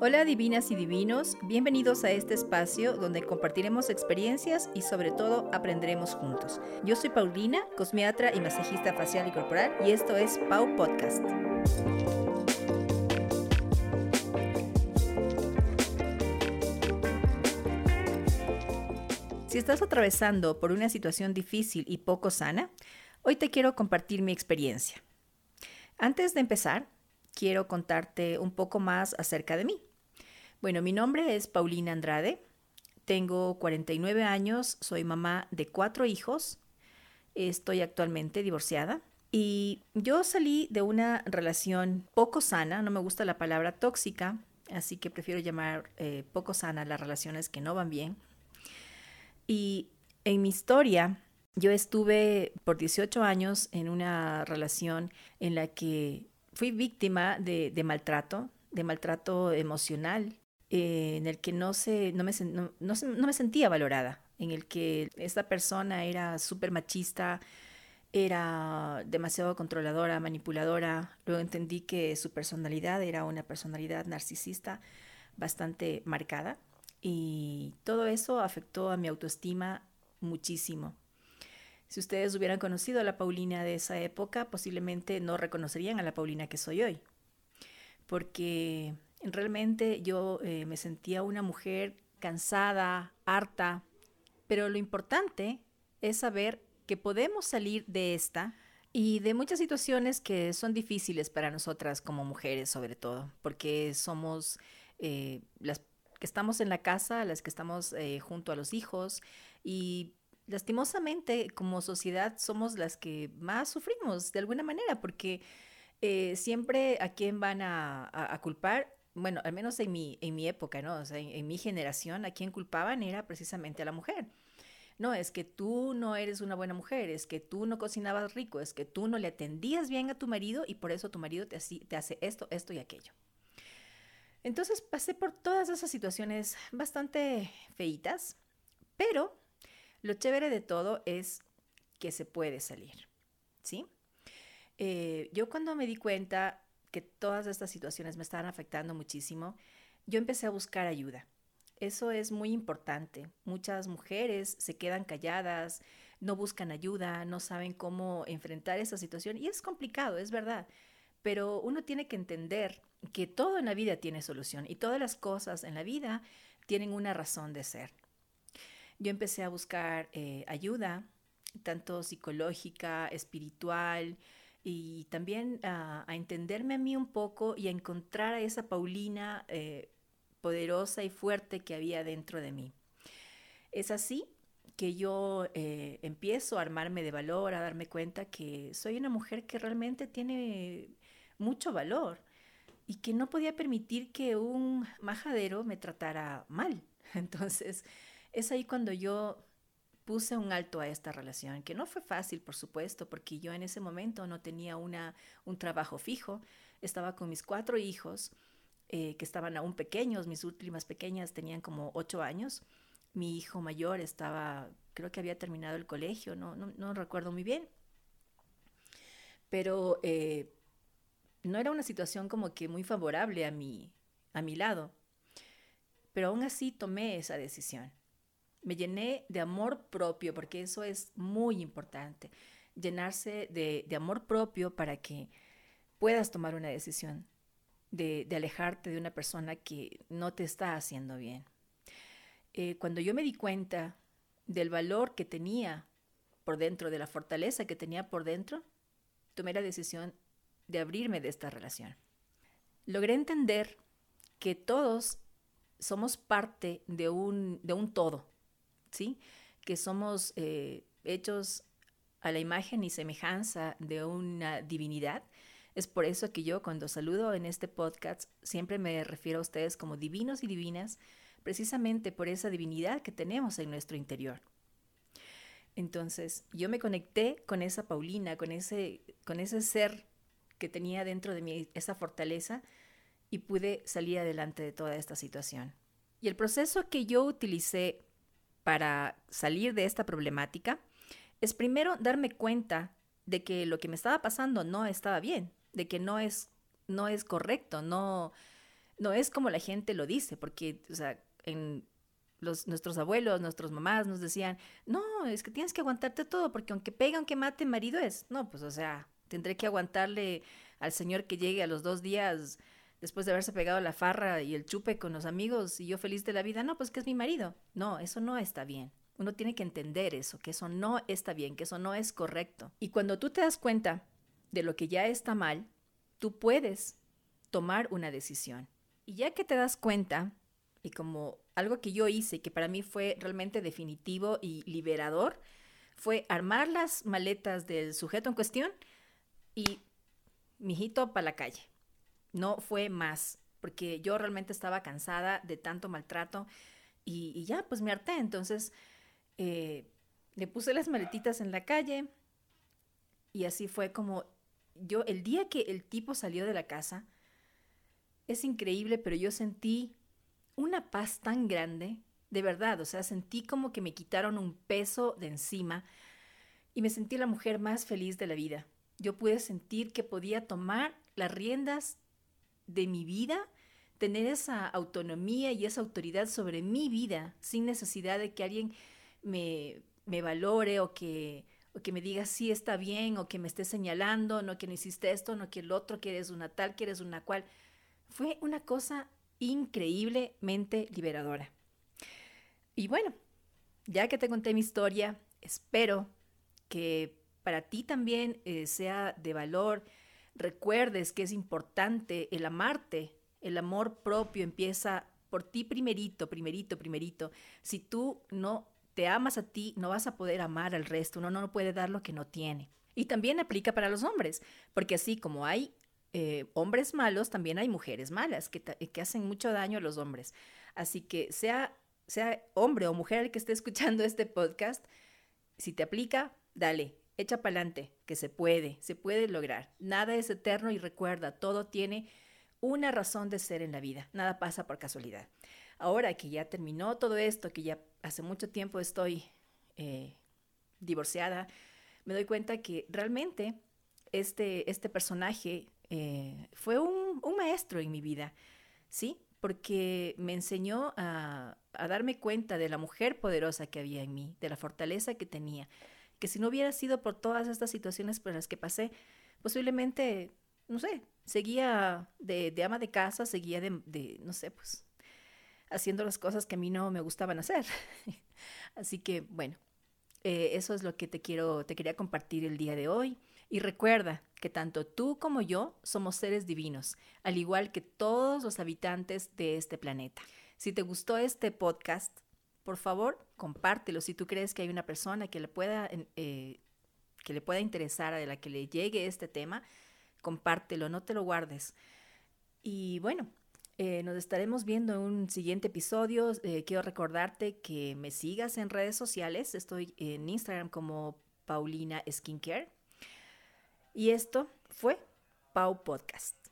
Hola divinas y divinos, bienvenidos a este espacio donde compartiremos experiencias y sobre todo aprenderemos juntos. Yo soy Paulina, cosmiatra y masajista facial y corporal y esto es Pau Podcast. Si estás atravesando por una situación difícil y poco sana, hoy te quiero compartir mi experiencia. Antes de empezar, quiero contarte un poco más acerca de mí. Bueno, mi nombre es Paulina Andrade, tengo 49 años, soy mamá de cuatro hijos, estoy actualmente divorciada y yo salí de una relación poco sana, no me gusta la palabra tóxica, así que prefiero llamar eh, poco sana las relaciones que no van bien. Y en mi historia, yo estuve por 18 años en una relación en la que fui víctima de, maltrato, de maltrato emocional, eh, en el que no, se, no, me, no, me sentía valorada, en el que esta persona era súper machista, era demasiado controladora, manipuladora. Luego entendí que su personalidad era una personalidad narcisista bastante marcada y todo eso afectó a mi autoestima muchísimo. Si ustedes hubieran conocido a la Paulina de esa época, posiblemente no reconocerían a la Paulina que soy hoy, porque realmente yo eh, me sentía una mujer cansada, harta, pero lo importante es saber que podemos salir de esta y de muchas situaciones que son difíciles para nosotras como mujeres sobre todo, porque somos eh, las que estamos en la casa, las que estamos eh, junto a los hijos y lastimosamente como sociedad somos las que más sufrimos de alguna manera, porque eh, siempre a quién van a, culpar, bueno, al menos en mi, en mi época, ¿no? O sea, en, mi generación, a quién culpaban era precisamente a la mujer. No, es que tú no eres una buena mujer, es que tú no cocinabas rico, es que tú no le atendías bien a tu marido y por eso tu marido te, te hace esto, esto y aquello. Entonces pasé por todas esas situaciones bastante feitas, pero lo chévere de todo es que se puede salir, ¿sí? Eh, yo cuando me di cuenta que todas estas situaciones me estaban afectando muchísimo, yo empecé a buscar ayuda. Eso es muy importante. Muchas mujeres se quedan calladas, no buscan ayuda, no saben cómo enfrentar esa situación y es complicado, es verdad. Pero uno tiene que entender que todo en la vida tiene solución y todas las cosas en la vida tienen una razón de ser yo empecé a buscar eh, ayuda, tanto psicológica, espiritual, y también a entenderme a mí un poco y a encontrar a esa Paulina eh, poderosa y fuerte que había dentro de mí. Es así que yo eh, empiezo a armarme de valor, a darme cuenta que soy una mujer que realmente tiene mucho valor y que no podía permitir que un majadero me tratara mal. Entonces, es ahí cuando yo puse un alto a esta relación, que no fue fácil, por supuesto, porque yo en ese momento no tenía una, un trabajo fijo, estaba con mis cuatro hijos, eh, que estaban aún pequeños, mis últimas pequeñas tenían como ocho años, mi hijo mayor estaba, creo que había terminado el colegio, no, no, recuerdo muy bien, pero eh, no era una situación como que muy favorable a mi, a mi lado, pero aún así tomé esa decisión me llené de amor propio, porque eso es muy importante, llenarse de, amor propio para que puedas tomar una decisión de, alejarte de una persona que no te está haciendo bien. Eh, cuando yo me di cuenta del valor que tenía por dentro, de la fortaleza que tenía por dentro, tomé la decisión de abrirme de esta relación. Logré entender que todos somos parte de un, de un todo, Que somos eh, hechos a la imagen y semejanza de una divinidad. Es por eso que yo cuando saludo en este podcast siempre me refiero a ustedes como divinos y divinas, precisamente por esa divinidad que tenemos en nuestro interior. Entonces, yo me conecté con esa Paulina, con ese, con ese ser que tenía dentro de mí, esa fortaleza, y pude salir adelante de toda esta situación. Y el proceso que yo utilicé para salir de esta problemática es primero darme cuenta de que lo que me estaba pasando no estaba bien, de que no es, no es correcto, no, no es como la gente lo dice, porque, o sea, en los, nuestros abuelos, nuestros mamás nos decían, no, es que tienes que aguantarte todo, porque aunque pega, aunque mate, marido es. No, pues, o sea, tendré que aguantarle al señor que llegue a los dos días después de haberse pegado la farra y el chupe con los amigos y yo feliz de la vida. No, pues que es mi marido. No, eso no está bien. Uno tiene que entender eso, que eso no está bien, que eso no es correcto. Y cuando tú te das cuenta de lo que ya está mal, tú puedes tomar una decisión. Y ya que te das cuenta, y como algo que yo hice, que para mí fue realmente definitivo y liberador, fue armar las maletas del sujeto en cuestión y mijito para la calle. No fue más, porque yo realmente estaba cansada de tanto maltrato y, ya, pues me harté. Entonces, eh, le puse las maletitas en la calle y así fue como yo, el día que el tipo salió de la casa, es increíble, pero yo sentí una paz tan grande, de verdad, o sea, sentí como que me quitaron un peso de encima y me sentí la mujer más feliz de la vida. Yo pude sentir que podía tomar las riendas de mi vida, tener esa autonomía y esa autoridad sobre mi vida sin necesidad de que alguien me, me valore o que, o que me diga sí está bien o que me esté señalando, no que no hiciste esto, no que el otro, que eres una tal, que eres una cual. Fue una cosa increíblemente liberadora. Y bueno, ya que te conté mi historia, espero que para ti también eh, sea de valor. Recuerdes que es importante el amarte. El amor propio empieza por ti primerito, primerito, primerito. Si tú no te amas a ti, no vas a poder amar al resto. Uno no puede dar lo que no tiene. Y también aplica para los hombres, porque así como hay eh, hombres malos, también hay mujeres malas que, que, hacen mucho daño a los hombres. Así que sea, sea hombre o mujer el que esté escuchando este podcast, si te aplica, dale, echa para adelante, que se puede, se puede lograr. Nada es eterno y recuerda, todo tiene una razón de ser en la vida, nada pasa por casualidad. Ahora que ya terminó todo esto, que ya hace mucho tiempo estoy eh, divorciada, me doy cuenta que realmente este, este personaje eh, fue un, maestro en mi vida, ¿sí? Porque me enseñó a, a darme cuenta de la mujer poderosa que había en mí, de la fortaleza que tenía, que si no hubiera sido por todas estas situaciones por las que pasé, posiblemente, no sé, seguía de, ama de casa, seguía de, de, no sé, pues haciendo las cosas que a mí no me gustaban hacer. Así que, bueno, eh, eso es lo que te quiero, te quería compartir el día de hoy. Y recuerda que tanto tú como yo somos seres divinos, al igual que todos los habitantes de este planeta. Si te gustó este podcast, por favor, compártelo. Si tú crees que hay una persona que le pueda, eh, que le pueda interesar, a la que le llegue este tema, compártelo, no te lo guardes. Y bueno, eh, nos estaremos viendo en un siguiente episodio. Eh, quiero recordarte que me sigas en redes sociales. Estoy en Instagram como Paulina Skincare. Y esto fue Pau Podcast.